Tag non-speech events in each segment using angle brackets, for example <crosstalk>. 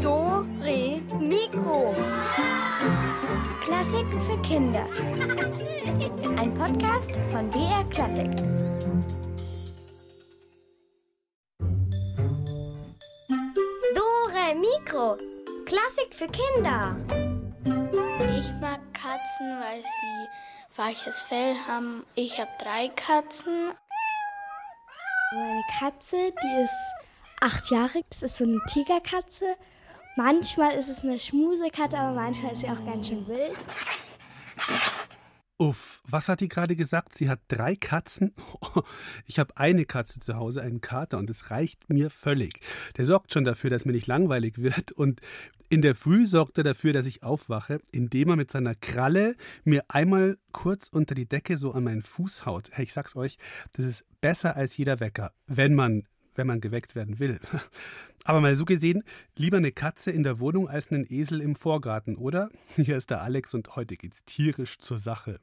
Do, Re, Mikro. Klassiken für Kinder. Ein Podcast von BR Klassik. Dore Mikro. Klassik für Kinder. Ich mag Katzen, weil sie weiches Fell haben. Ich habe drei Katzen. Meine Katze, die ist acht Jahre. Das ist so eine Tigerkatze. Manchmal ist es eine Schmusekatze, aber manchmal ist sie auch ganz schön wild. Uff, was hat die gerade gesagt? Sie hat drei Katzen? <laughs> Ich habe eine Katze zu Hause, einen Kater, und das reicht mir völlig. Der sorgt schon dafür, dass mir nicht langweilig wird. Und in der Früh sorgt er dafür, dass ich aufwache, indem er mit seiner Kralle mir einmal kurz unter die Decke so an meinen Fuß haut. Ich sag's euch, das ist besser als jeder Wecker, wenn man, wenn man geweckt werden will. <laughs> Aber mal so gesehen, lieber eine Katze in der Wohnung als einen Esel im Vorgarten, oder? Hier ist der Alex und heute geht's tierisch zur Sache.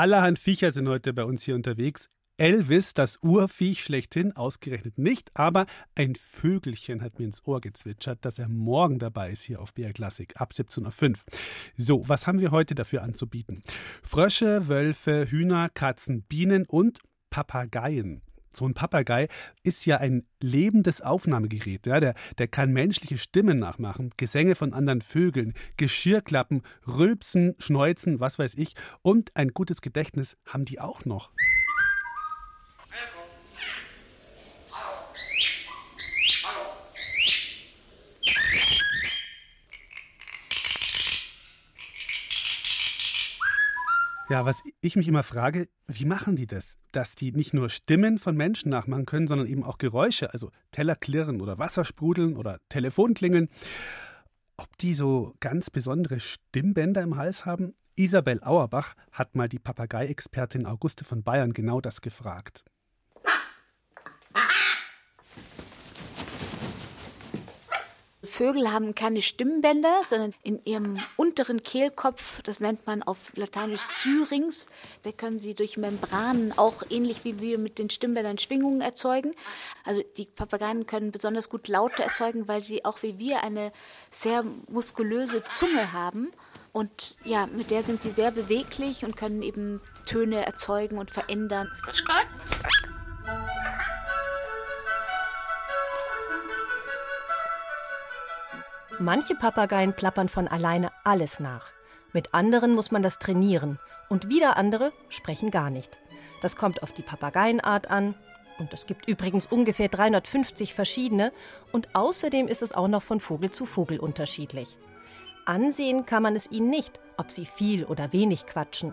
Allerhand Viecher sind heute bei uns hier unterwegs. Elvis, das Urviech schlechthin, ausgerechnet nicht, aber ein Vögelchen hat mir ins Ohr gezwitschert, dass er morgen dabei ist hier auf BR Classic ab 17.05 Uhr. So, was haben wir heute dafür anzubieten? Frösche, Wölfe, Hühner, Katzen, Bienen und Papageien. So ein Papagei ist ja ein lebendes Aufnahmegerät. Ja? Der, der kann menschliche Stimmen nachmachen, Gesänge von anderen Vögeln, Geschirrklappen, Rülpsen, Schneuzen, was weiß ich. Und ein gutes Gedächtnis haben die auch noch. Ja, was ich mich immer frage, wie machen die das? Dass die nicht nur Stimmen von Menschen nachmachen können, sondern eben auch Geräusche, also Teller klirren oder Wasser sprudeln oder Telefon klingeln. Ob die so ganz besondere Stimmbänder im Hals haben? Isabel Auerbach hat mal die Papagei-Expertin Auguste von Bayern genau das gefragt. Vögel haben keine Stimmbänder, sondern in ihrem unteren Kehlkopf, das nennt man auf Lateinisch Syrinx, da können sie durch Membranen auch ähnlich wie wir mit den Stimmbändern Schwingungen erzeugen. Also die Papageien können besonders gut Laute erzeugen, weil sie auch wie wir eine sehr muskulöse Zunge haben. Und ja, mit der sind sie sehr beweglich und können eben Töne erzeugen und verändern. Grüß Gott. Manche Papageien plappern von alleine alles nach. Mit anderen muss man das trainieren. Und wieder andere sprechen gar nicht. Das kommt auf die Papageienart an. Und es gibt übrigens ungefähr 350 verschiedene. Und außerdem ist es auch noch von Vogel zu Vogel unterschiedlich. Ansehen kann man es ihnen nicht, ob sie viel oder wenig quatschen.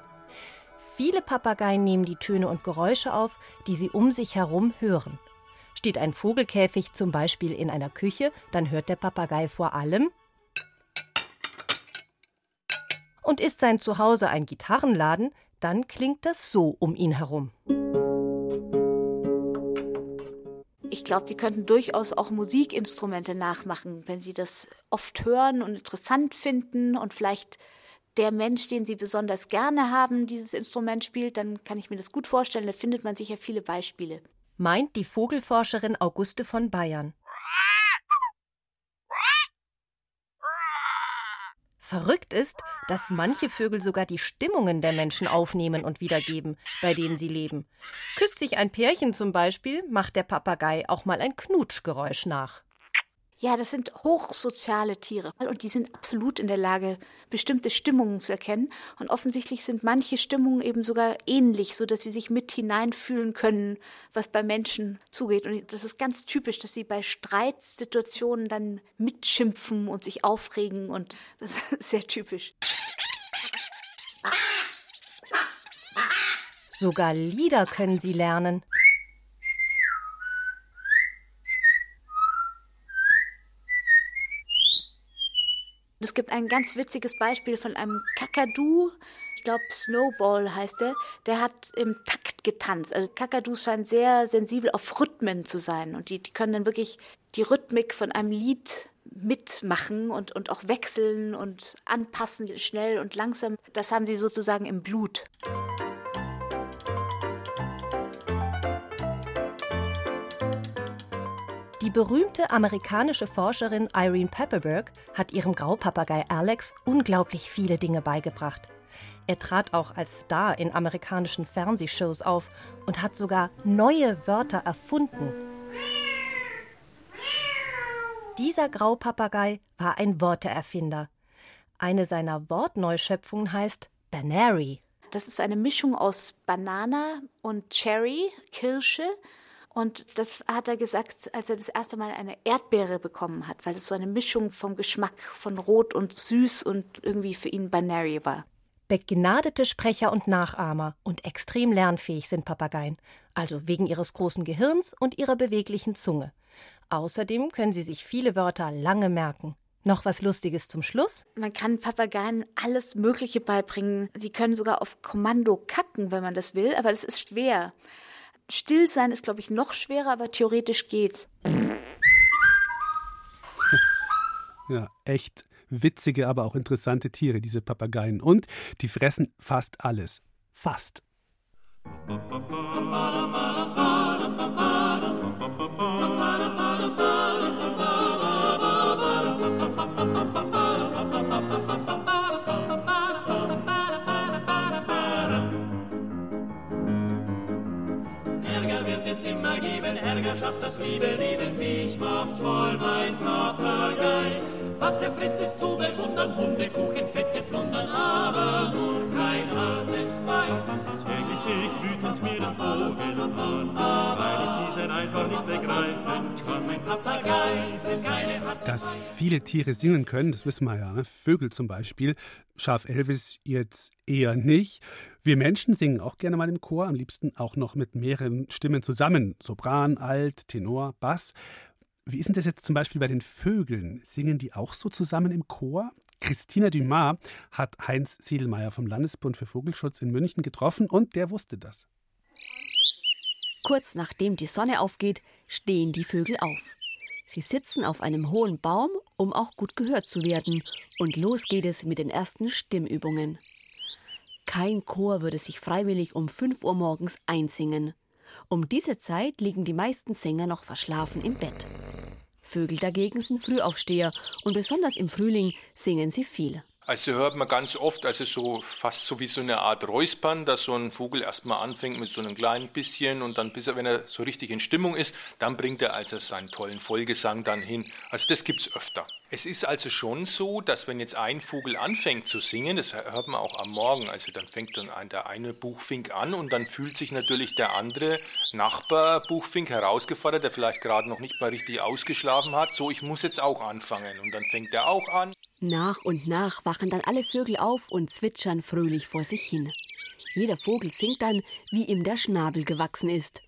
Viele Papageien nehmen die Töne und Geräusche auf, die sie um sich herum hören. Steht ein Vogelkäfig zum Beispiel in einer Küche, dann hört der Papagei vor allem. Und ist sein Zuhause ein Gitarrenladen, dann klingt das so um ihn herum. Ich glaube, sie könnten durchaus auch Musikinstrumente nachmachen, wenn sie das oft hören und interessant finden und vielleicht der Mensch, den sie besonders gerne haben, dieses Instrument spielt, dann kann ich mir das gut vorstellen. Da findet man sicher viele Beispiele meint die Vogelforscherin Auguste von Bayern. Verrückt ist, dass manche Vögel sogar die Stimmungen der Menschen aufnehmen und wiedergeben, bei denen sie leben. Küsst sich ein Pärchen zum Beispiel, macht der Papagei auch mal ein Knutschgeräusch nach. Ja, das sind hochsoziale Tiere und die sind absolut in der Lage, bestimmte Stimmungen zu erkennen. Und offensichtlich sind manche Stimmungen eben sogar ähnlich, so dass sie sich mit hineinfühlen können, was bei Menschen zugeht. Und das ist ganz typisch, dass sie bei Streitsituationen dann mitschimpfen und sich aufregen und das ist sehr typisch. Sogar Lieder können sie lernen. Es gibt ein ganz witziges Beispiel von einem Kakadu. Ich glaube, Snowball heißt er. Der hat im Takt getanzt. Also Kakadus scheinen sehr sensibel auf Rhythmen zu sein. Und die, die können dann wirklich die Rhythmik von einem Lied mitmachen und, und auch wechseln und anpassen, schnell und langsam. Das haben sie sozusagen im Blut. Berühmte amerikanische Forscherin Irene Pepperberg hat ihrem Graupapagei Alex unglaublich viele Dinge beigebracht. Er trat auch als Star in amerikanischen Fernsehshows auf und hat sogar neue Wörter erfunden. Dieser Graupapagei war ein Worteerfinder. Eine seiner Wortneuschöpfungen heißt Banary. Das ist eine Mischung aus Banana und Cherry, Kirsche. Und das hat er gesagt, als er das erste Mal eine Erdbeere bekommen hat, weil es so eine Mischung vom Geschmack von Rot und Süß und irgendwie für ihn Banary war. Begnadete Sprecher und Nachahmer und extrem lernfähig sind Papageien, also wegen ihres großen Gehirns und ihrer beweglichen Zunge. Außerdem können sie sich viele Wörter lange merken. Noch was Lustiges zum Schluss? Man kann Papageien alles Mögliche beibringen. Sie können sogar auf Kommando kacken, wenn man das will, aber das ist schwer. Still sein ist, glaube ich, noch schwerer, aber theoretisch geht's. <laughs> Ja, echt witzige, aber auch interessante Tiere, diese Papageien. Und die fressen fast alles. Fast. Ärger immer geben, Ärger schafft das liebe Leben. Mich macht voll mein Papagei. Was er frisst, ist zu bewundern, Hundekuchen, fette Flundern, aber nur kein hartes Wein. Täglich sehe ich wütend mir den Vogel an, weil ich diesen einfach nicht begreifen kann. Mein Papagei frisst keine harte Dass viele Tiere singen können, das wissen wir ja. ne? Vögel zum Beispiel. Schaf Elvis jetzt eher nicht. Wir Menschen singen auch gerne mal im Chor, am liebsten auch noch mit mehreren Stimmen zusammen. Sopran, Alt, Tenor, Bass. Wie ist denn das jetzt zum Beispiel bei den Vögeln? Singen die auch so zusammen im Chor? Christina Dumas hat Heinz Siedelmeier vom Landesbund für Vogelschutz in München getroffen und der wusste das. Kurz nachdem die Sonne aufgeht, stehen die Vögel auf. Sie sitzen auf einem hohen Baum, um auch gut gehört zu werden. Und los geht es mit den ersten Stimmübungen. Kein Chor würde sich freiwillig um 5 Uhr morgens einsingen. Um diese Zeit liegen die meisten Sänger noch verschlafen im Bett. Vögel dagegen sind Frühaufsteher und besonders im Frühling singen sie viel. Also hört man ganz oft, also so fast so wie so eine Art Räuspern, dass so ein Vogel erstmal anfängt mit so einem kleinen bisschen und dann bis er, wenn er so richtig in Stimmung ist, dann bringt er also seinen tollen Vollgesang dann hin. Also das gibt's öfter. Es ist also schon so, dass wenn jetzt ein Vogel anfängt zu singen, das hört man auch am Morgen, also dann fängt dann der eine Buchfink an und dann fühlt sich natürlich der andere Nachbarbuchfink herausgefordert, der vielleicht gerade noch nicht mal richtig ausgeschlafen hat. So, ich muss jetzt auch anfangen und dann fängt er auch an. Nach und nach wachen dann alle Vögel auf und zwitschern fröhlich vor sich hin. Jeder Vogel singt dann, wie ihm der Schnabel gewachsen ist.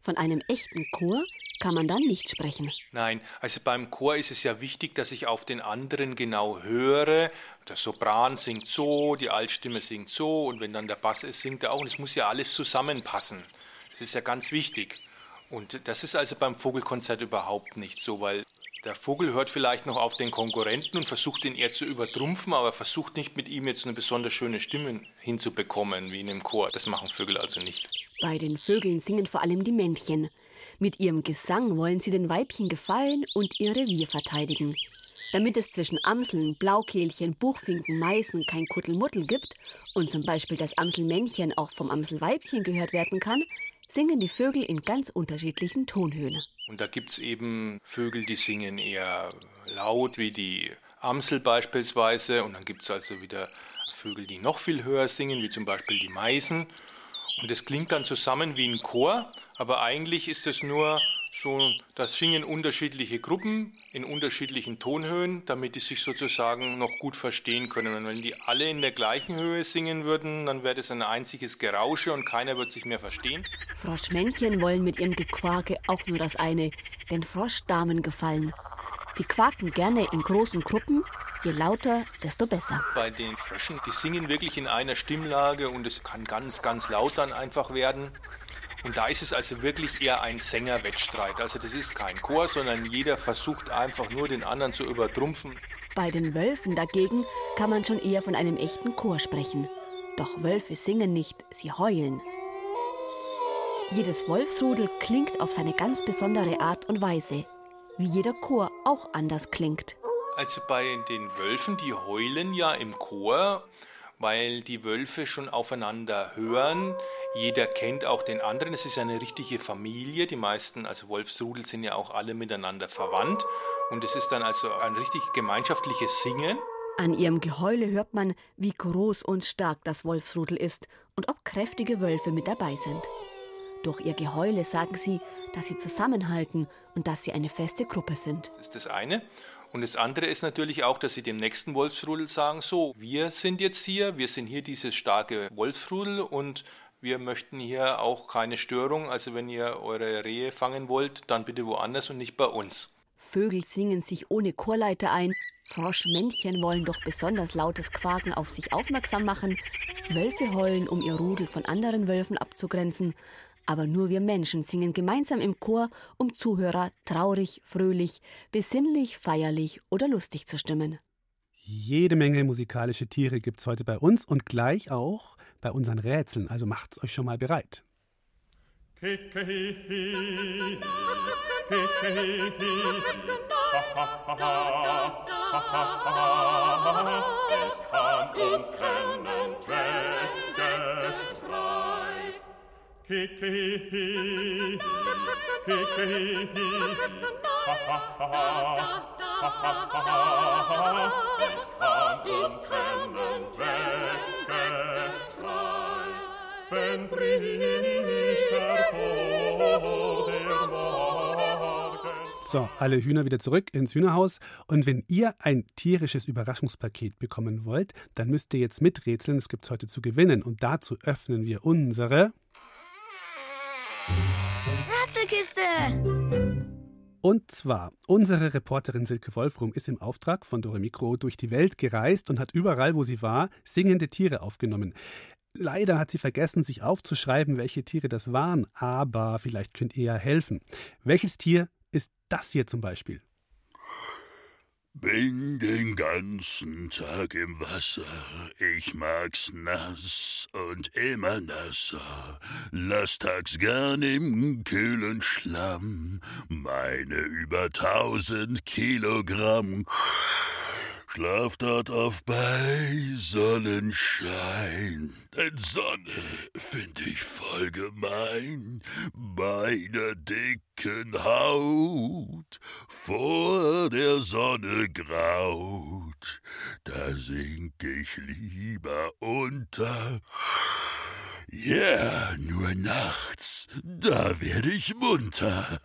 Von einem echten Chor kann man dann nicht sprechen. Nein, also beim Chor ist es ja wichtig, dass ich auf den anderen genau höre. Der Sopran singt so, die Altstimme singt so und wenn dann der Bass ist, singt er auch. Und es muss ja alles zusammenpassen. Das ist ja ganz wichtig. Und das ist also beim Vogelkonzert überhaupt nicht so, weil der Vogel hört vielleicht noch auf den Konkurrenten und versucht ihn eher zu übertrumpfen, aber versucht nicht mit ihm jetzt eine besonders schöne Stimme hinzubekommen, wie in einem Chor. Das machen Vögel also nicht. Bei den Vögeln singen vor allem die Männchen. Mit ihrem Gesang wollen sie den Weibchen gefallen und ihr Revier verteidigen. Damit es zwischen Amseln, Blaukehlchen, Buchfinken, Meißen kein Kuddelmuddel gibt und zum Beispiel das Amselmännchen auch vom Amselweibchen gehört werden kann, singen die Vögel in ganz unterschiedlichen Tonhöhen. Und da gibt es eben Vögel, die singen eher laut, wie die Amsel beispielsweise. Und dann gibt es also wieder Vögel, die noch viel höher singen, wie zum Beispiel die Meißen. Und das klingt dann zusammen wie ein Chor, aber eigentlich ist es nur so, das singen unterschiedliche Gruppen in unterschiedlichen Tonhöhen, damit die sich sozusagen noch gut verstehen können. Und wenn die alle in der gleichen Höhe singen würden, dann wäre das ein einziges Gerausche und keiner wird sich mehr verstehen. Froschmännchen wollen mit ihrem Gequake auch nur das eine, den Froschdamen gefallen. Sie quaken gerne in großen Gruppen, je lauter, desto besser. Bei den Fröschen, die singen wirklich in einer Stimmlage und es kann ganz, ganz laut dann einfach werden. Und da ist es also wirklich eher ein Sängerwettstreit. Also das ist kein Chor, sondern jeder versucht einfach nur den anderen zu übertrumpfen. Bei den Wölfen dagegen kann man schon eher von einem echten Chor sprechen. Doch Wölfe singen nicht, sie heulen. Jedes Wolfsrudel klingt auf seine ganz besondere Art und Weise, wie jeder Chor auch anders klingt. Also bei den Wölfen, die heulen ja im Chor, weil die Wölfe schon aufeinander hören. Jeder kennt auch den anderen. Es ist eine richtige Familie. Die meisten, also Wolfsrudel, sind ja auch alle miteinander verwandt. Und es ist dann also ein richtig gemeinschaftliches Singen. An ihrem Geheule hört man, wie groß und stark das Wolfsrudel ist und ob kräftige Wölfe mit dabei sind. Durch ihr Geheule sagen sie, dass sie zusammenhalten und dass sie eine feste Gruppe sind. Das ist das eine. Und das andere ist natürlich auch, dass sie dem nächsten Wolfsrudel sagen, so, wir sind jetzt hier, wir sind hier dieses starke Wolfsrudel und wir möchten hier auch keine Störung. Also wenn ihr eure Rehe fangen wollt, dann bitte woanders und nicht bei uns. Vögel singen sich ohne Chorleiter ein. Froschmännchen wollen durch besonders lautes Quaken auf sich aufmerksam machen. Wölfe heulen, um ihr Rudel von anderen Wölfen abzugrenzen. Aber nur wir Menschen singen gemeinsam im Chor, um Zuhörer traurig, fröhlich, besinnlich, feierlich oder lustig zu stimmen. Jede Menge musikalische Tiere gibt es heute bei uns und gleich auch bei unseren Rätseln. Also macht's euch schon mal bereit. Es kann uns Es. So, alle Hühner wieder zurück ins Hühnerhaus. Und wenn ihr ein tierisches Überraschungspaket bekommen wollt, dann müsst ihr jetzt miträtseln. Es gibt heute zu gewinnen. Und dazu öffnen wir unsere Rätselkiste! Und zwar, unsere Reporterin Silke Wolfrum ist im Auftrag von Dore Mikro durch die Welt gereist und hat überall, wo sie war, singende Tiere aufgenommen. Leider hat sie vergessen, sich aufzuschreiben, welche Tiere das waren, aber vielleicht könnt ihr ja helfen. Welches Tier ist das hier zum Beispiel? Bin den ganzen Tag im Wasser, ich mag's nass und immer nasser. Lass tags gern im kühlen Schlamm meine über tausend Kilogramm. Schlaf dort auf bei Sonnenschein, denn Sonne find ich voll gemein. Bei der dicken Haut vor der Sonne graut, da sink ich lieber unter. Ja, yeah, nur nachts, da werd ich munter.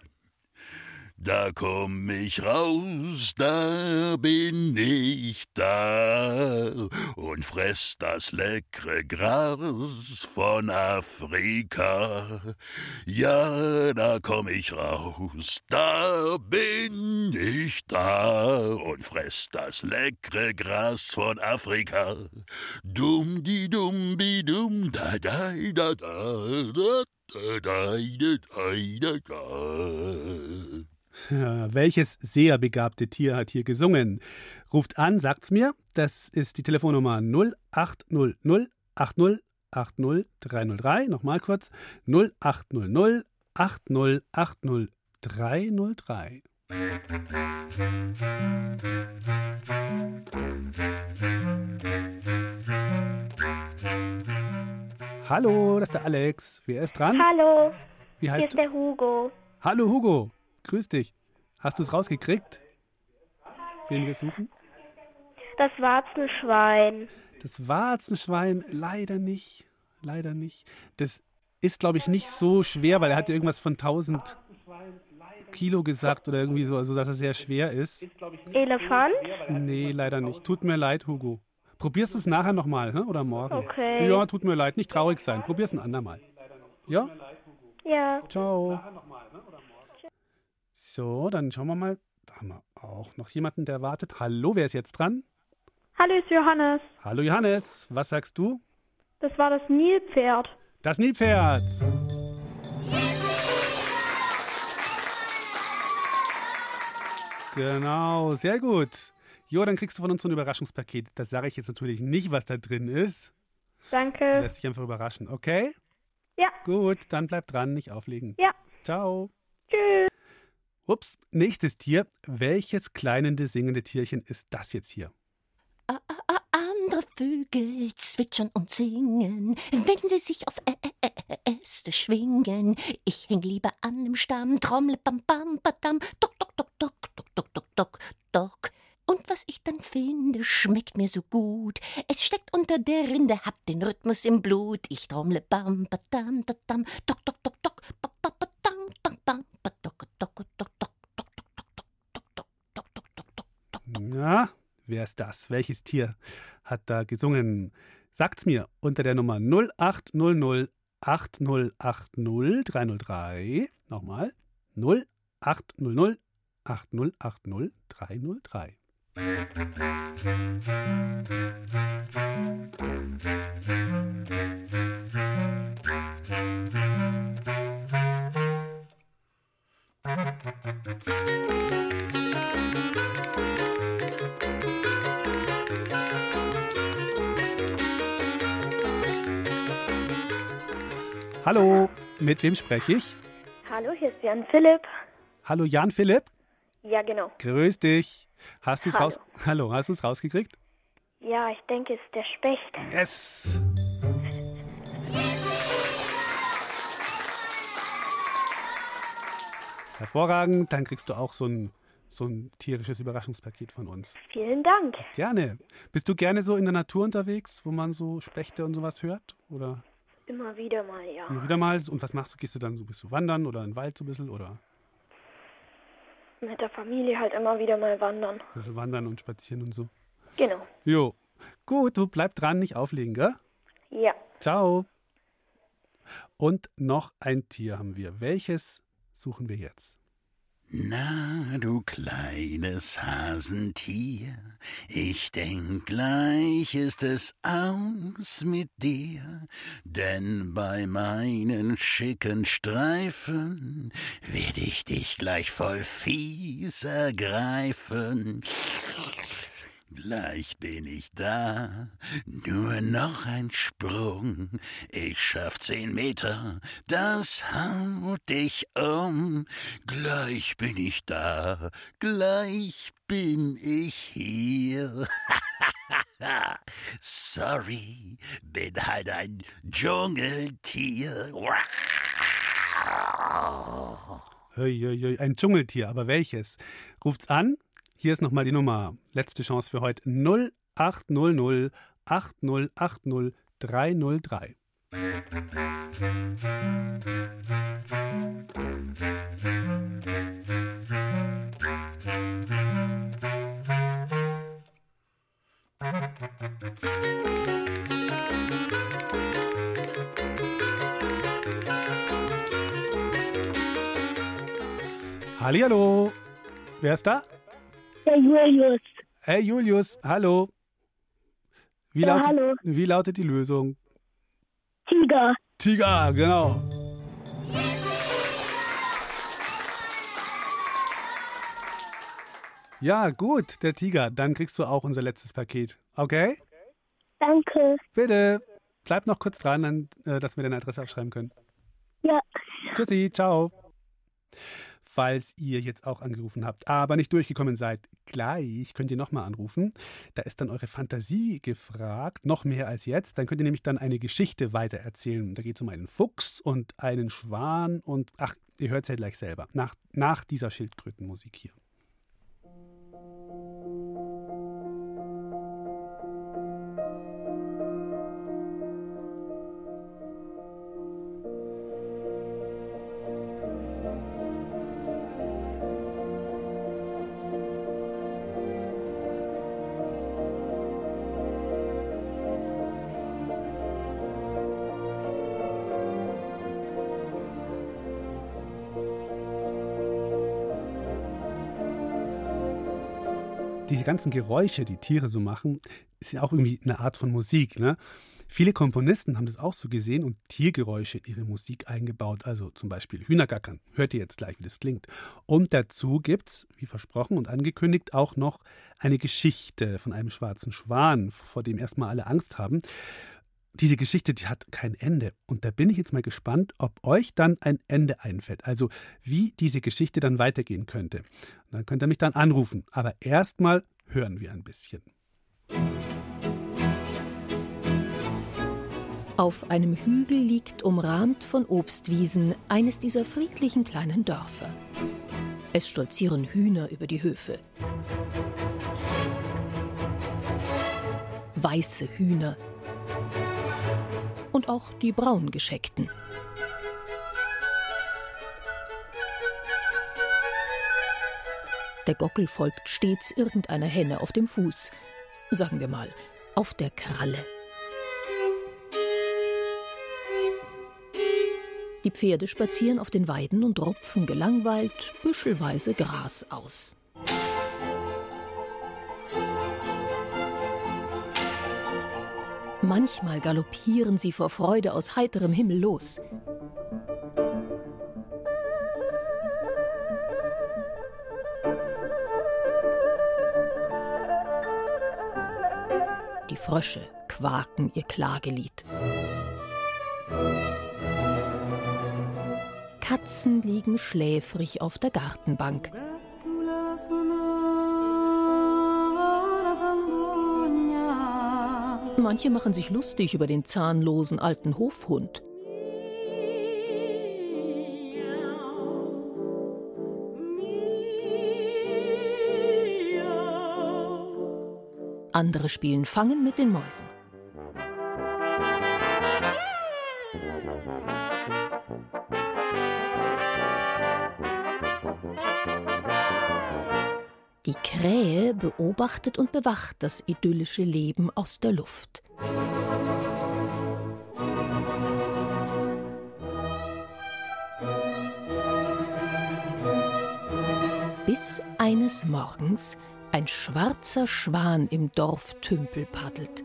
Da komm ich raus, da bin ich da und fress das leckere Gras von Afrika. Ja, da komm ich raus, da bin ich da und fress das leckere Gras von Afrika. Dumm die dumm die dumm da da da da da da da da da da. <laughs> Welches sehr begabte Tier hat hier gesungen? Ruft an, sagt's mir. Das ist die Telefonnummer 0800 80 80 303. Nochmal kurz. 0800 80 80 303. Hallo, das ist der Alex. Wer ist dran? Hallo. Wie heißt Hier ist der Hugo. Hallo Hugo. Grüß dich. Hast du es rausgekriegt? Wen wir suchen? Das Warzenschwein. Das Warzenschwein leider nicht. Leider nicht. Das ist, glaube ich, nicht so schwer, weil er hatte irgendwas von 1000. Kilo gesagt oder irgendwie so, also dass er sehr schwer ist. Elefant? Nee, leider nicht. Tut mir leid, Hugo. Probierst es nachher nochmal, hm? oder morgen? Okay. Ja, tut mir leid, nicht traurig sein. Probier's ein andermal. Ja? Ja. Ciao. So, dann schauen wir mal. Da haben wir auch noch jemanden, der wartet. Hallo, wer ist jetzt dran? Hallo, ist Johannes. Hallo Johannes, was sagst du? Das war das Nilpferd. Das Nilpferd. Genau, sehr gut. Jo, dann kriegst du von uns so ein Überraschungspaket. Das sage ich jetzt natürlich nicht, was da drin ist. Danke. Lässt dich einfach überraschen, okay? Ja. Gut, dann bleib dran, nicht auflegen. Ja. Ciao. Tschüss. Ups, nächstes Tier. Welches kleinende singende Tierchen ist das jetzt hier? Andere Vögel zwitschern und singen, wenn sie sich auf Ä- Ä- Äste schwingen. Ich häng lieber an dem Stamm, trommle bam bam badam, dok dok dok dok dok dok dok dok dok. Und was ich dann finde, schmeckt mir so gut. Es steckt unter der Rinde, hab den Rhythmus im Blut. Ich trommle bam badam dadam, dok dok dok dok, ba ba badam bam bam badok dok dok dok. Ja, wer ist das? Welches Tier hat da gesungen? Sagt's mir unter der Nummer 0800 8080 303. Nochmal 0800 8080 303. Hallo, mit wem spreche ich? Hallo, hier ist Jan Philipp. Hallo Jan Philipp, Ja, genau. grüß dich. Hast du's Hallo. raus? Hallo, hast du's rausgekriegt? Ja, ich denke, es ist der Specht. Yes. Hervorragend, dann kriegst du auch so ein, so ein tierisches Überraschungspaket von uns. Vielen Dank. Gerne. Bist du gerne so in der Natur unterwegs, wo man so Spechte und sowas hört? Oder Immer wieder mal, ja. immer wieder mal? Und was machst du? Gehst du dann so, bist du wandern oder in den Wald so ein bisschen? Oder Mit der Familie halt immer wieder mal wandern. bisschen wandern und spazieren und so? Genau. Jo. Gut, du bleib dran, nicht auflegen, gell? Ja. Ciao. Und noch ein Tier haben wir. Welches suchen wir jetzt? Na, du kleines Hasentier, ich denk gleich ist es aus mit dir, denn bei meinen schicken Streifen werd ich dich gleich voll fies ergreifen. Gleich bin ich da, nur noch ein Sprung. Ich schaff zehn Meter, das haut dich um. Gleich bin ich da, gleich bin ich hier. <laughs> Sorry, bin halt ein Dschungeltier. Ein Dschungeltier, aber welches? Ruft's an. Hier ist nochmal die Nummer. Letzte Chance für heute. 0800 8080 303. Hallihallo. Wer ist da? Der Julius. Hey Julius, hallo. Wie, Ja, lautet, hallo. wie lautet die Lösung? Tiger. Tiger, genau. Ja, gut, der Tiger. Dann kriegst du auch unser letztes Paket. Okay? Danke. Bitte. Bleib noch kurz dran, dann, äh, dass wir deine Adresse aufschreiben können. Ja. Tschüssi, ciao. Falls ihr jetzt auch angerufen habt, aber nicht durchgekommen seid, gleich könnt ihr nochmal anrufen. Da ist dann eure Fantasie gefragt, noch mehr als jetzt. Dann könnt ihr nämlich dann eine Geschichte weitererzählen. Da geht es um einen Fuchs und einen Schwan und ach, ihr hört es ja gleich selber. Nach, nach dieser Schildkrötenmusik hier. Ganzen Geräusche, die Tiere so machen, ist ja auch irgendwie eine Art von Musik. Ne? Viele Komponisten haben das auch so gesehen und Tiergeräusche in ihre Musik eingebaut. Also zum Beispiel Hühnergackern. Hört ihr jetzt gleich, wie das klingt. Und dazu gibt es, wie versprochen und angekündigt, auch noch eine Geschichte von einem schwarzen Schwan, vor dem erstmal alle Angst haben diese Geschichte, die hat kein Ende. Und da bin ich jetzt mal gespannt, ob euch dann ein Ende einfällt. Also wie diese Geschichte dann weitergehen könnte. Und dann könnt ihr mich dann anrufen. Aber erstmal hören wir ein bisschen. Auf einem Hügel liegt, umrahmt von Obstwiesen, eines dieser friedlichen kleinen Dörfer. Es stolzieren Hühner über die Höfe. Weiße Hühner, und auch die braungescheckten. Der Gockel folgt stets irgendeiner Henne auf dem Fuß, sagen wir mal, auf der Kralle. Die Pferde spazieren auf den Weiden und rupfen gelangweilt büschelweise Gras aus. Manchmal galoppieren sie vor Freude aus heiterem Himmel los. Die Frösche quaken ihr Klagelied. Katzen liegen schläfrig auf der Gartenbank. Manche machen sich lustig über den zahnlosen alten Hofhund. Andere spielen Fangen mit den Mäusen. Die Krähe beobachtet und bewacht das idyllische Leben aus der Luft. Bis eines Morgens ein schwarzer Schwan im Dorftümpel paddelt.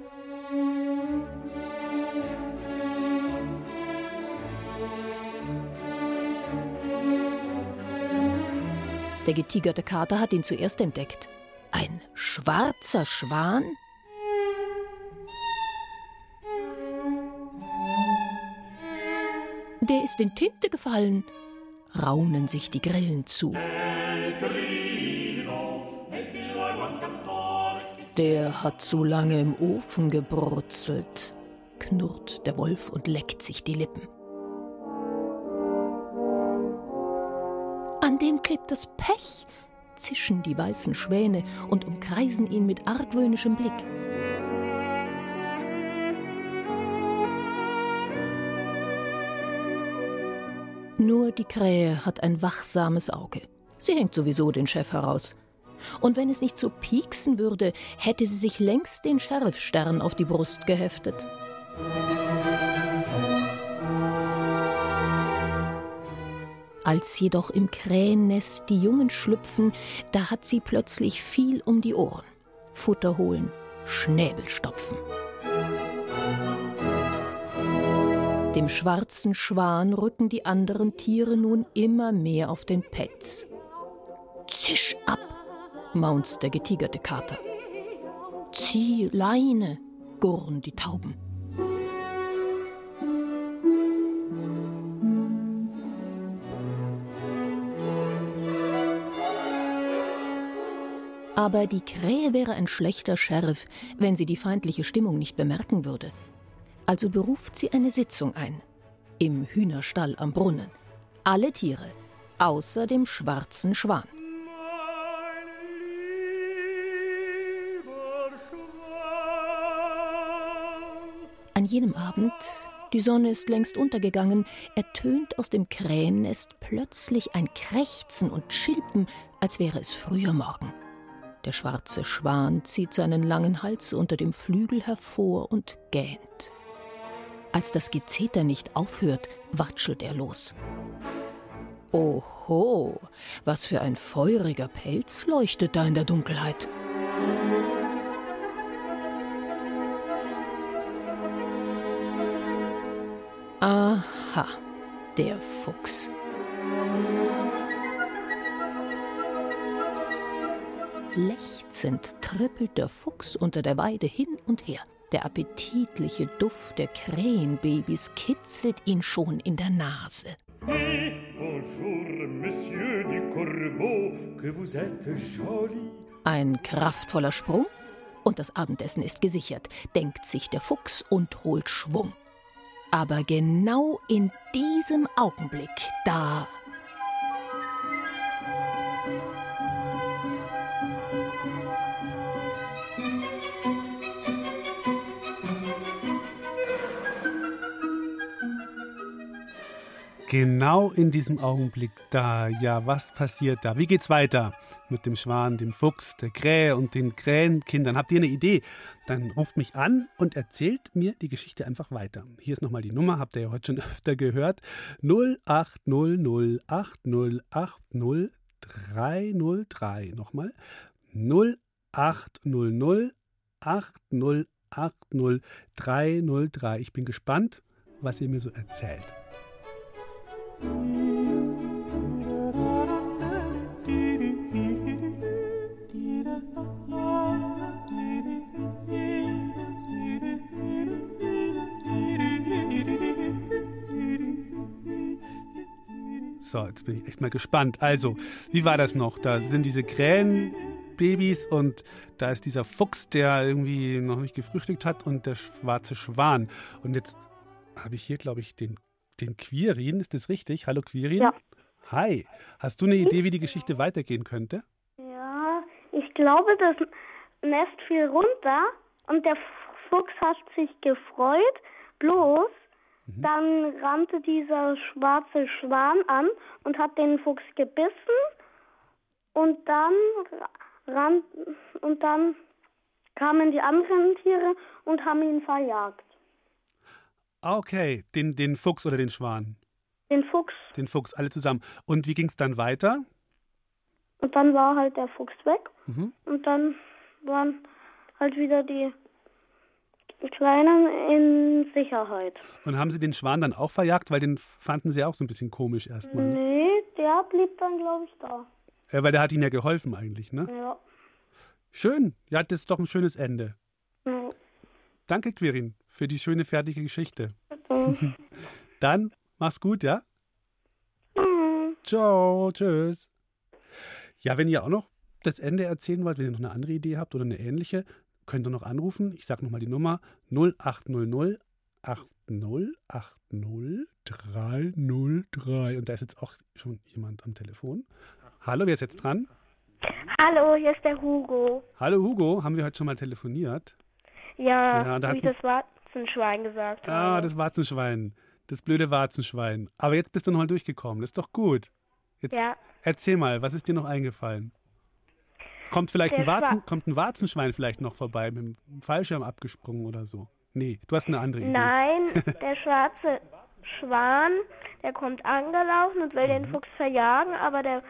Der getigerte Kater hat ihn zuerst entdeckt. Ein schwarzer Schwan? Der ist in Tinte gefallen, raunen sich die Grillen zu. Der hat zu lange im Ofen gebrutzelt, knurrt der Wolf und leckt sich die Lippen. An dem klebt das Pech, zischen die weißen Schwäne und umkreisen ihn mit argwöhnischem Blick. Nur die Krähe hat ein wachsames Auge. Sie hängt sowieso den Chef heraus. Und wenn es nicht so pieksen würde, hätte sie sich längst den Sheriffstern auf die Brust geheftet. Als jedoch im Krähennest die Jungen schlüpfen, da hat sie plötzlich viel um die Ohren. Futter holen, Schnäbel stopfen. Dem schwarzen Schwan rücken die anderen Tiere nun immer mehr auf den Pelz. Zisch ab, maunzt der getigerte Kater. Zieh Leine, gurren die Tauben. Aber die Krähe wäre ein schlechter Sheriff, wenn sie die feindliche Stimmung nicht bemerken würde. Also beruft sie eine Sitzung ein. Im Hühnerstall am Brunnen. Alle Tiere, außer dem schwarzen Schwan. An jenem Abend, die Sonne ist längst untergegangen, ertönt aus dem Krähennest plötzlich ein Krächzen und Schilpen, als wäre es früher Morgen. Der schwarze Schwan zieht seinen langen Hals unter dem Flügel hervor und gähnt. Als das Gezeter nicht aufhört, watschelt er los. Oho, was für ein feuriger Pelz leuchtet da in der Dunkelheit. Aha, der Fuchs. Lechzend trippelt der Fuchs unter der Weide hin und her. Der appetitliche Duft der Krähenbabys kitzelt ihn schon in der Nase. Bonjour, Monsieur du Corbeau, que vous êtes joli. Ein kraftvoller Sprung und das Abendessen ist gesichert, denkt sich der Fuchs und holt Schwung. Aber genau in diesem Augenblick, da Genau in diesem Augenblick da, ja, was passiert da? Wie geht's weiter mit dem Schwan, dem Fuchs, der Krähe und den Krähenkindern? Habt ihr eine Idee? Dann ruft mich an und erzählt mir die Geschichte einfach weiter. Hier ist nochmal die Nummer, habt ihr ja heute schon <laughs> öfter gehört. 08008080303. Nochmal. 080080800303. Ich bin gespannt, was ihr mir so erzählt. So, jetzt bin ich echt mal gespannt. Also, wie war das noch? Da sind diese Krähenbabys und da ist dieser Fuchs, der irgendwie noch nicht gefrühstückt hat und der schwarze Schwan. Und jetzt habe ich hier, glaube ich, den, den Quirin. Ist das richtig? Hallo Quirin? Ja. Hi. Hast du eine Idee, wie die Geschichte weitergehen könnte? Ja, ich glaube, das Nest fiel runter und der Fuchs hat sich gefreut. Bloß dann rannte dieser schwarze Schwan an und hat den Fuchs gebissen und dann ran, und dann kamen die anderen Tiere und haben ihn verjagt. Ah, Okay, den, den Fuchs oder den Schwan? Den Fuchs. Den Fuchs, alle zusammen. Und wie ging es dann weiter? Und dann war halt der Fuchs weg Mhm. und dann waren halt wieder die Kleinen in Sicherheit. Und haben sie den Schwan dann auch verjagt, weil den fanden sie auch so ein bisschen komisch erstmal. ne? Nee, der blieb dann, glaube ich, da. Ja, weil der hat ihnen ja geholfen eigentlich, ne? Ja. Schön. Ja, das ist doch ein schönes Ende. Danke, Quirin, für die schöne, fertige Geschichte. <laughs> Dann mach's gut, ja? Mhm. Ciao, tschüss. Ja, wenn ihr auch noch das Ende erzählen wollt, wenn ihr noch eine andere Idee habt oder eine ähnliche, könnt ihr noch anrufen. Ich sage nochmal die Nummer 0800 80 80 303. Und da ist jetzt auch schon jemand am Telefon. Hallo, wer ist jetzt dran? Hallo, hier ist der Hugo. Hallo Hugo, haben wir heute schon mal telefoniert? Ja, Ja, da wie das Warzenschwein gesagt Ah, habe. das Warzenschwein. Das blöde Warzenschwein. Aber jetzt bist du nochmal durchgekommen. Das ist doch gut. Jetzt Ja. erzähl mal, was ist dir noch eingefallen? Kommt vielleicht ein, Warzen, kommt ein Warzenschwein vielleicht noch vorbei, mit dem Fallschirm abgesprungen oder so? Nee, du hast eine andere Idee. Nein, <laughs> der schwarze Schwan, der kommt angelaufen und will Mhm. den Fuchs verjagen, aber der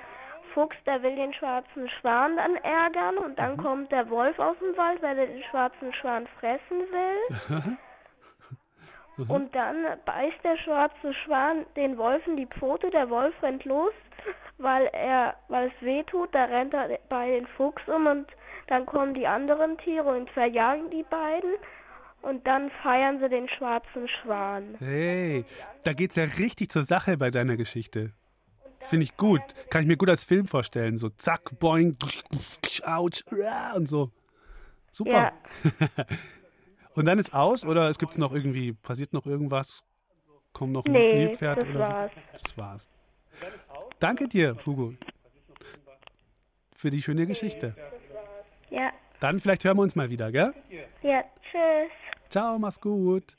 Fuchs, der will den schwarzen Schwan dann ärgern und Mhm. dann kommt der Wolf aus dem Wald, weil er den schwarzen Schwan fressen will. <laughs> Und dann beißt der schwarze Schwan den Wolf in die Pfote, der Wolf rennt los, weil er, weil es weh tut, da rennt er bei den Fuchs um und dann kommen die anderen Tiere und verjagen die beiden und dann feiern sie den schwarzen Schwan. Hey, da geht's ja richtig zur Sache bei deiner Geschichte. Finde ich gut. Kann ich mir gut als Film vorstellen. So zack, boing, ouch, und so. Super. <laughs> und dann ist aus oder es gibt noch irgendwie, passiert noch irgendwas? Kommt noch ein Nee, Nilpferd das oder war's. so? Das war's. Danke dir, Hugo, für die schöne Geschichte. Ja, Dann vielleicht hören wir uns mal wieder, gell? ja, tschüss. Ciao, mach's gut.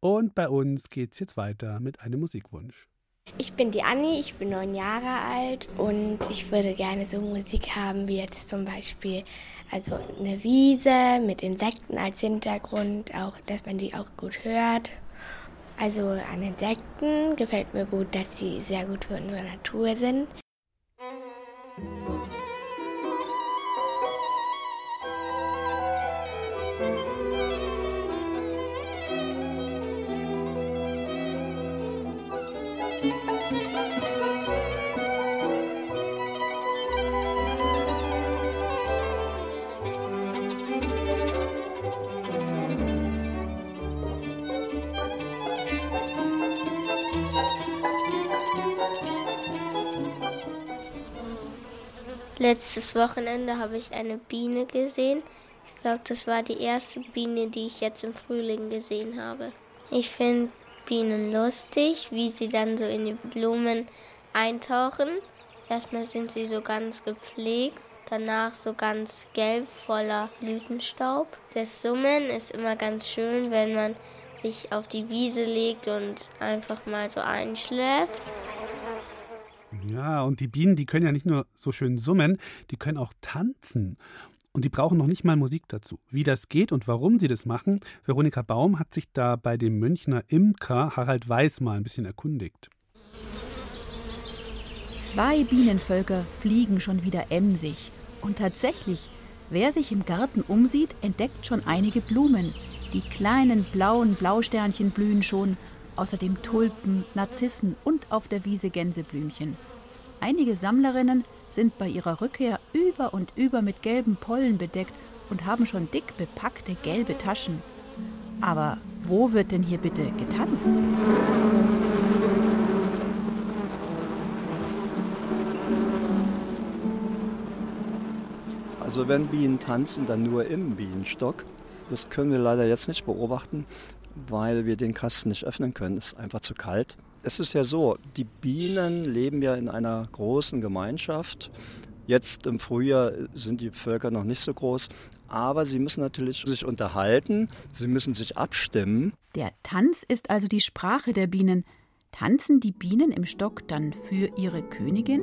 Und bei uns geht's jetzt weiter mit einem Musikwunsch. Ich bin die Anni, ich bin neun Jahre alt und ich würde gerne so Musik haben wie jetzt zum Beispiel also eine Wiese mit Insekten als Hintergrund, auch dass man die auch gut hört. Also an Insekten gefällt mir gut, dass sie sehr gut für unsere Natur sind. Letztes Wochenende habe ich eine Biene gesehen. Ich glaube, das war die erste Biene, die ich jetzt im Frühling gesehen habe. Ich finde Bienen lustig, wie sie dann so in die Blumen eintauchen. Erstmal sind sie so ganz gepflegt, danach so ganz gelb voller Blütenstaub. Das Summen ist immer ganz schön, wenn man sich auf die Wiese legt und einfach mal so einschläft. Ja, und die Bienen, die können ja nicht nur so schön summen, die können auch tanzen. Und die brauchen noch nicht mal Musik dazu. Wie das geht und warum sie das machen, Veronika Baum hat sich da bei dem Münchner Imker Harald Weiß mal ein bisschen erkundigt. Zwei Bienenvölker fliegen schon wieder emsig. Und tatsächlich, wer sich im Garten umsieht, entdeckt schon einige Blumen. Die kleinen blauen Blausternchen blühen schon, außerdem Tulpen, Narzissen und auf der Wiese Gänseblümchen. Einige Sammlerinnen sind bei ihrer Rückkehr über und über mit gelben Pollen bedeckt und haben schon dick bepackte gelbe Taschen. Aber wo wird denn hier bitte getanzt? Also wenn Bienen tanzen, dann nur im Bienenstock. Das können wir leider jetzt nicht beobachten, weil wir den Kasten nicht öffnen können. Es ist einfach zu kalt. Es ist ja so, die Bienen leben ja in einer großen Gemeinschaft. Jetzt im Frühjahr sind die Völker noch nicht so groß, aber sie müssen natürlich sich unterhalten, sie müssen sich abstimmen. Der Tanz ist also die Sprache der Bienen. Tanzen die Bienen im Stock dann für ihre Königin?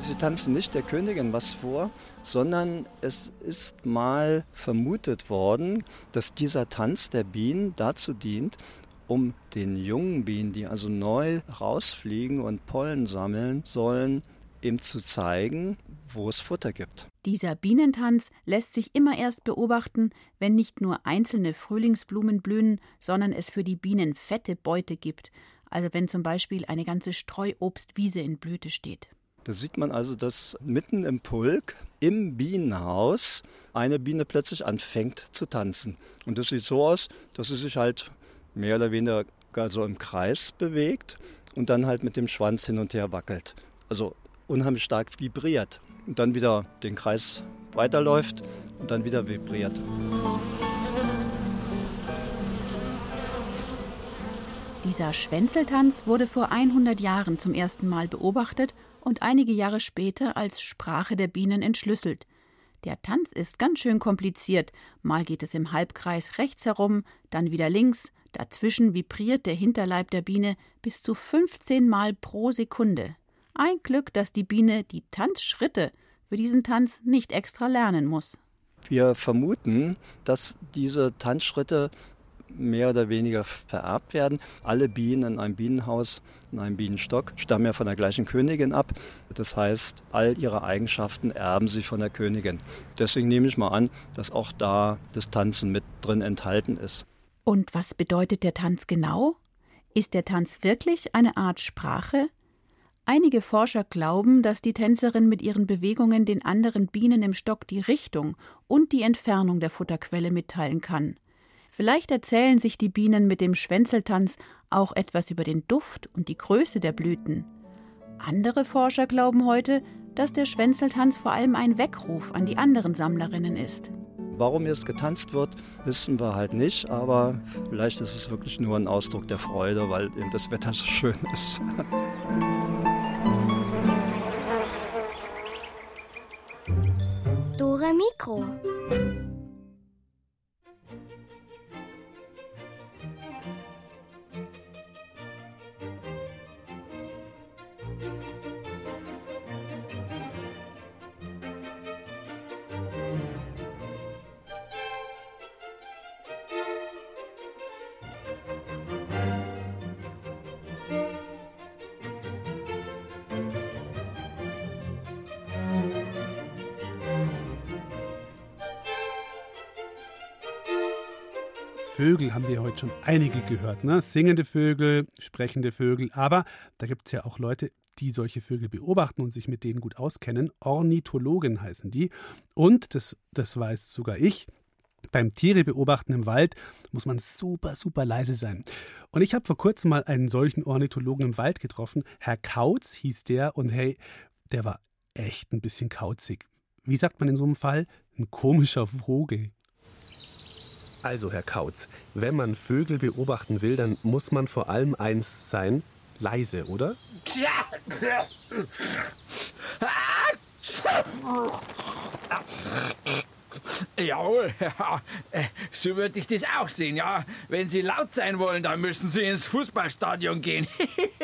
Sie tanzen nicht der Königin was vor, sondern es ist mal vermutet worden, dass dieser Tanz der Bienen dazu dient, um den jungen Bienen, die also neu rausfliegen und Pollen sammeln sollen, ihm zu zeigen, wo es Futter gibt. Dieser Bienentanz lässt sich immer erst beobachten, wenn nicht nur einzelne Frühlingsblumen blühen, sondern es für die Bienen fette Beute gibt, also wenn zum Beispiel eine ganze Streuobstwiese in Blüte steht. Da sieht man also, dass mitten im Pulk im Bienenhaus eine Biene plötzlich anfängt zu tanzen. Und das sieht so aus, dass sie sich halt mehr oder weniger so im Kreis bewegt und dann halt mit dem Schwanz hin und her wackelt. Also unheimlich stark vibriert. Und dann wieder den Kreis weiterläuft und dann wieder vibriert. Dieser Schwänzeltanz wurde vor 100 Jahren zum ersten Mal beobachtet und einige Jahre später als Sprache der Bienen entschlüsselt. Der Tanz ist ganz schön kompliziert. Mal geht es im Halbkreis rechts herum, dann wieder links, dazwischen vibriert der Hinterleib der Biene bis zu 15 Mal pro Sekunde. Ein Glück, dass die Biene die Tanzschritte für diesen Tanz nicht extra lernen muss. Wir vermuten, dass diese Tanzschritte mehr oder weniger vererbt werden. Alle Bienen in einem Bienenhaus, in einem Bienenstock stammen ja von der gleichen Königin ab. Das heißt, all ihre Eigenschaften erben sie von der Königin. Deswegen nehme ich mal an, dass auch da das Tanzen mit drin enthalten ist. Und was bedeutet der Tanz genau? Ist der Tanz wirklich eine Art Sprache? Einige Forscher glauben, dass die Tänzerin mit ihren Bewegungen den anderen Bienen im Stock die Richtung und die Entfernung der Futterquelle mitteilen kann. Vielleicht erzählen sich die Bienen mit dem Schwänzeltanz auch etwas über den Duft und die Größe der Blüten. Andere Forscher glauben heute, dass der Schwänzeltanz vor allem ein Weckruf an die anderen Sammlerinnen ist. Warum jetzt getanzt wird, wissen wir halt nicht, aber vielleicht ist es wirklich nur ein Ausdruck der Freude, weil eben das Wetter so schön ist. <laughs> haben wir heute schon einige gehört. Ne? Singende Vögel, sprechende Vögel. Aber da gibt es ja auch Leute, die solche Vögel beobachten und sich mit denen gut auskennen. Ornithologen heißen die. Und, das, das weiß sogar ich, beim Tiere beobachten im Wald muss man super, super leise sein. Und ich habe vor kurzem mal einen solchen Ornithologen im Wald getroffen. Herr Kautz hieß der und hey, der war echt ein bisschen kauzig. Wie sagt man in so einem Fall? Ein komischer Vogel. Also, Herr Kautz, wenn man Vögel beobachten will, dann muss man vor allem eins sein, leise, oder? Jawohl, <laughs> ja, äh, so würde ich das auch sehen, ja. Wenn Sie laut sein wollen, dann müssen Sie ins Fußballstadion gehen. <laughs>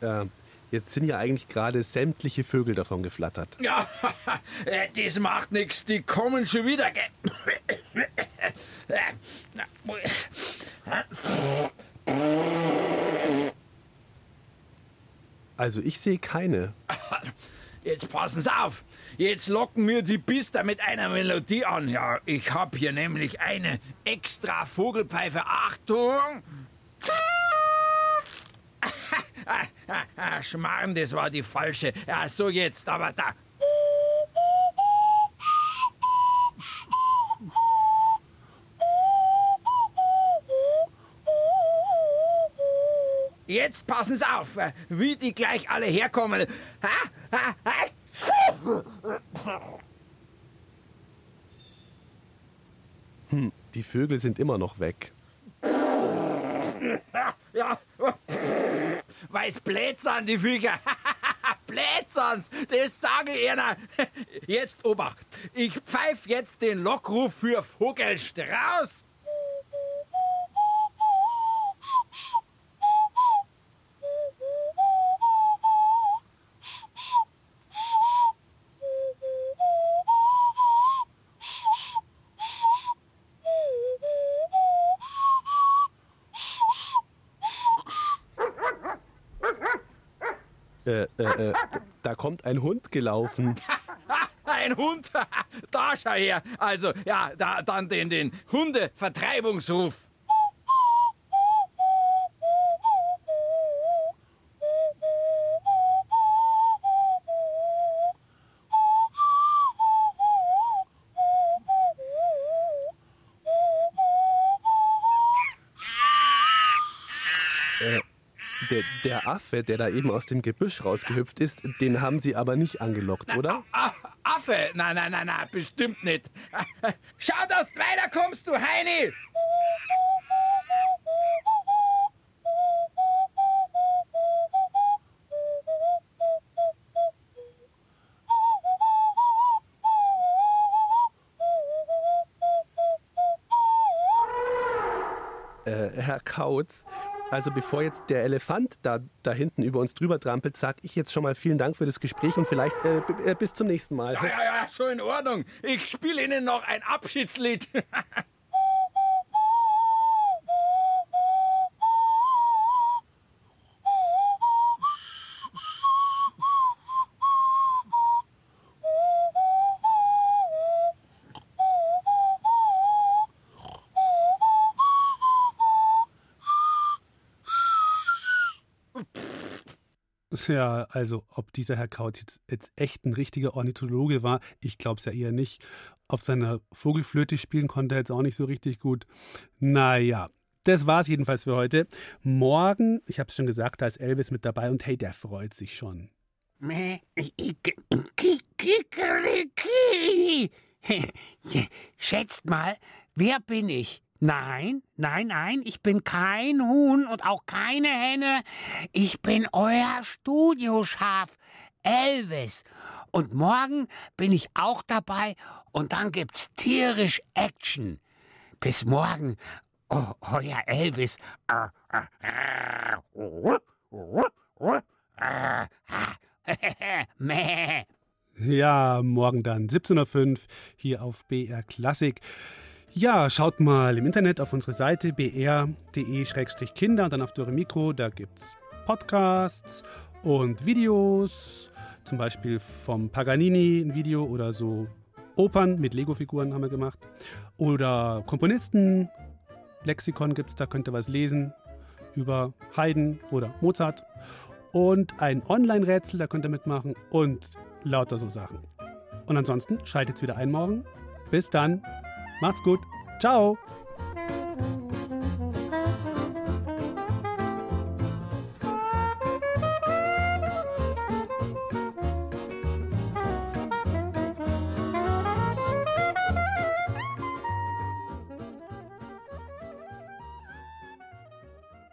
äh, jetzt sind ja eigentlich gerade sämtliche Vögel davon geflattert. <laughs> Ja, äh, das macht nichts, die kommen schon wieder. Also ich sehe keine. Jetzt passen Sie auf. Jetzt locken wir die Bister mit einer Melodie an. Ja, ich hab hier nämlich eine extra Vogelpfeife. Achtung! <laughs> Schmarrn, das war die falsche. Ja, so jetzt, aber da. Jetzt passen Sie auf, wie die gleich alle herkommen. Hm, die Vögel sind immer noch weg. Ja, weiß Blätzern, die Viecher. <laughs> Blätzerns, das sage ich Ihnen. <laughs> Jetzt Obacht, ich pfeif jetzt den Lockruf für Vogelstrauß. Äh, da kommt ein Hund gelaufen. <laughs> Ein Hund? <laughs> Da schau her. Also, ja, da, dann den, den Hundevertreibungsruf. Der, der Affe, der da eben aus dem Gebüsch rausgehüpft ist, den haben Sie aber nicht angelockt, oder? Ah, Affe? Nein, nein, nein, nein, bestimmt nicht. <laughs> Schau, dass du weiterkommst, du Heini! Äh, Herr Kautz, also bevor jetzt der Elefant da, da hinten über uns drüber trampelt, sage ich jetzt schon mal vielen Dank für das Gespräch und vielleicht äh, äh, bis zum nächsten Mal. Ja, ja, ja, schon in Ordnung. Ich spiele Ihnen noch ein Abschiedslied. <laughs> Ja, also ob dieser Herr Kautz jetzt, jetzt echt ein richtiger Ornithologe war, ich glaube es ja eher nicht. Auf seiner Vogelflöte spielen konnte er jetzt auch nicht so richtig gut. Naja, das war's jedenfalls für heute. Morgen, ich habe es schon gesagt, da ist Elvis mit dabei und hey, der freut sich schon. Schätzt mal, wer bin ich? Nein, nein, nein, ich bin kein Huhn und auch keine Henne. Ich bin euer Studioschaf, Elvis. Und morgen bin ich auch dabei und dann gibt's tierisch Action. Bis morgen, oh, euer Elvis. <laughs> Ja, morgen dann 17.05 Uhr hier auf BR Klassik. Ja, schaut mal im Internet auf unsere Seite br.de-kinder und dann auf Dore Mikro. Da gibt es Podcasts und Videos, zum Beispiel vom Paganini ein Video oder so Opern mit Lego-Figuren haben wir gemacht. Oder Komponisten, Lexikon gibt es, da könnt ihr was lesen über Haydn oder Mozart. Und ein Online-Rätsel, da könnt ihr mitmachen und lauter so Sachen. Und ansonsten schaltet wieder ein morgen. Bis dann. Macht's gut. Ciao.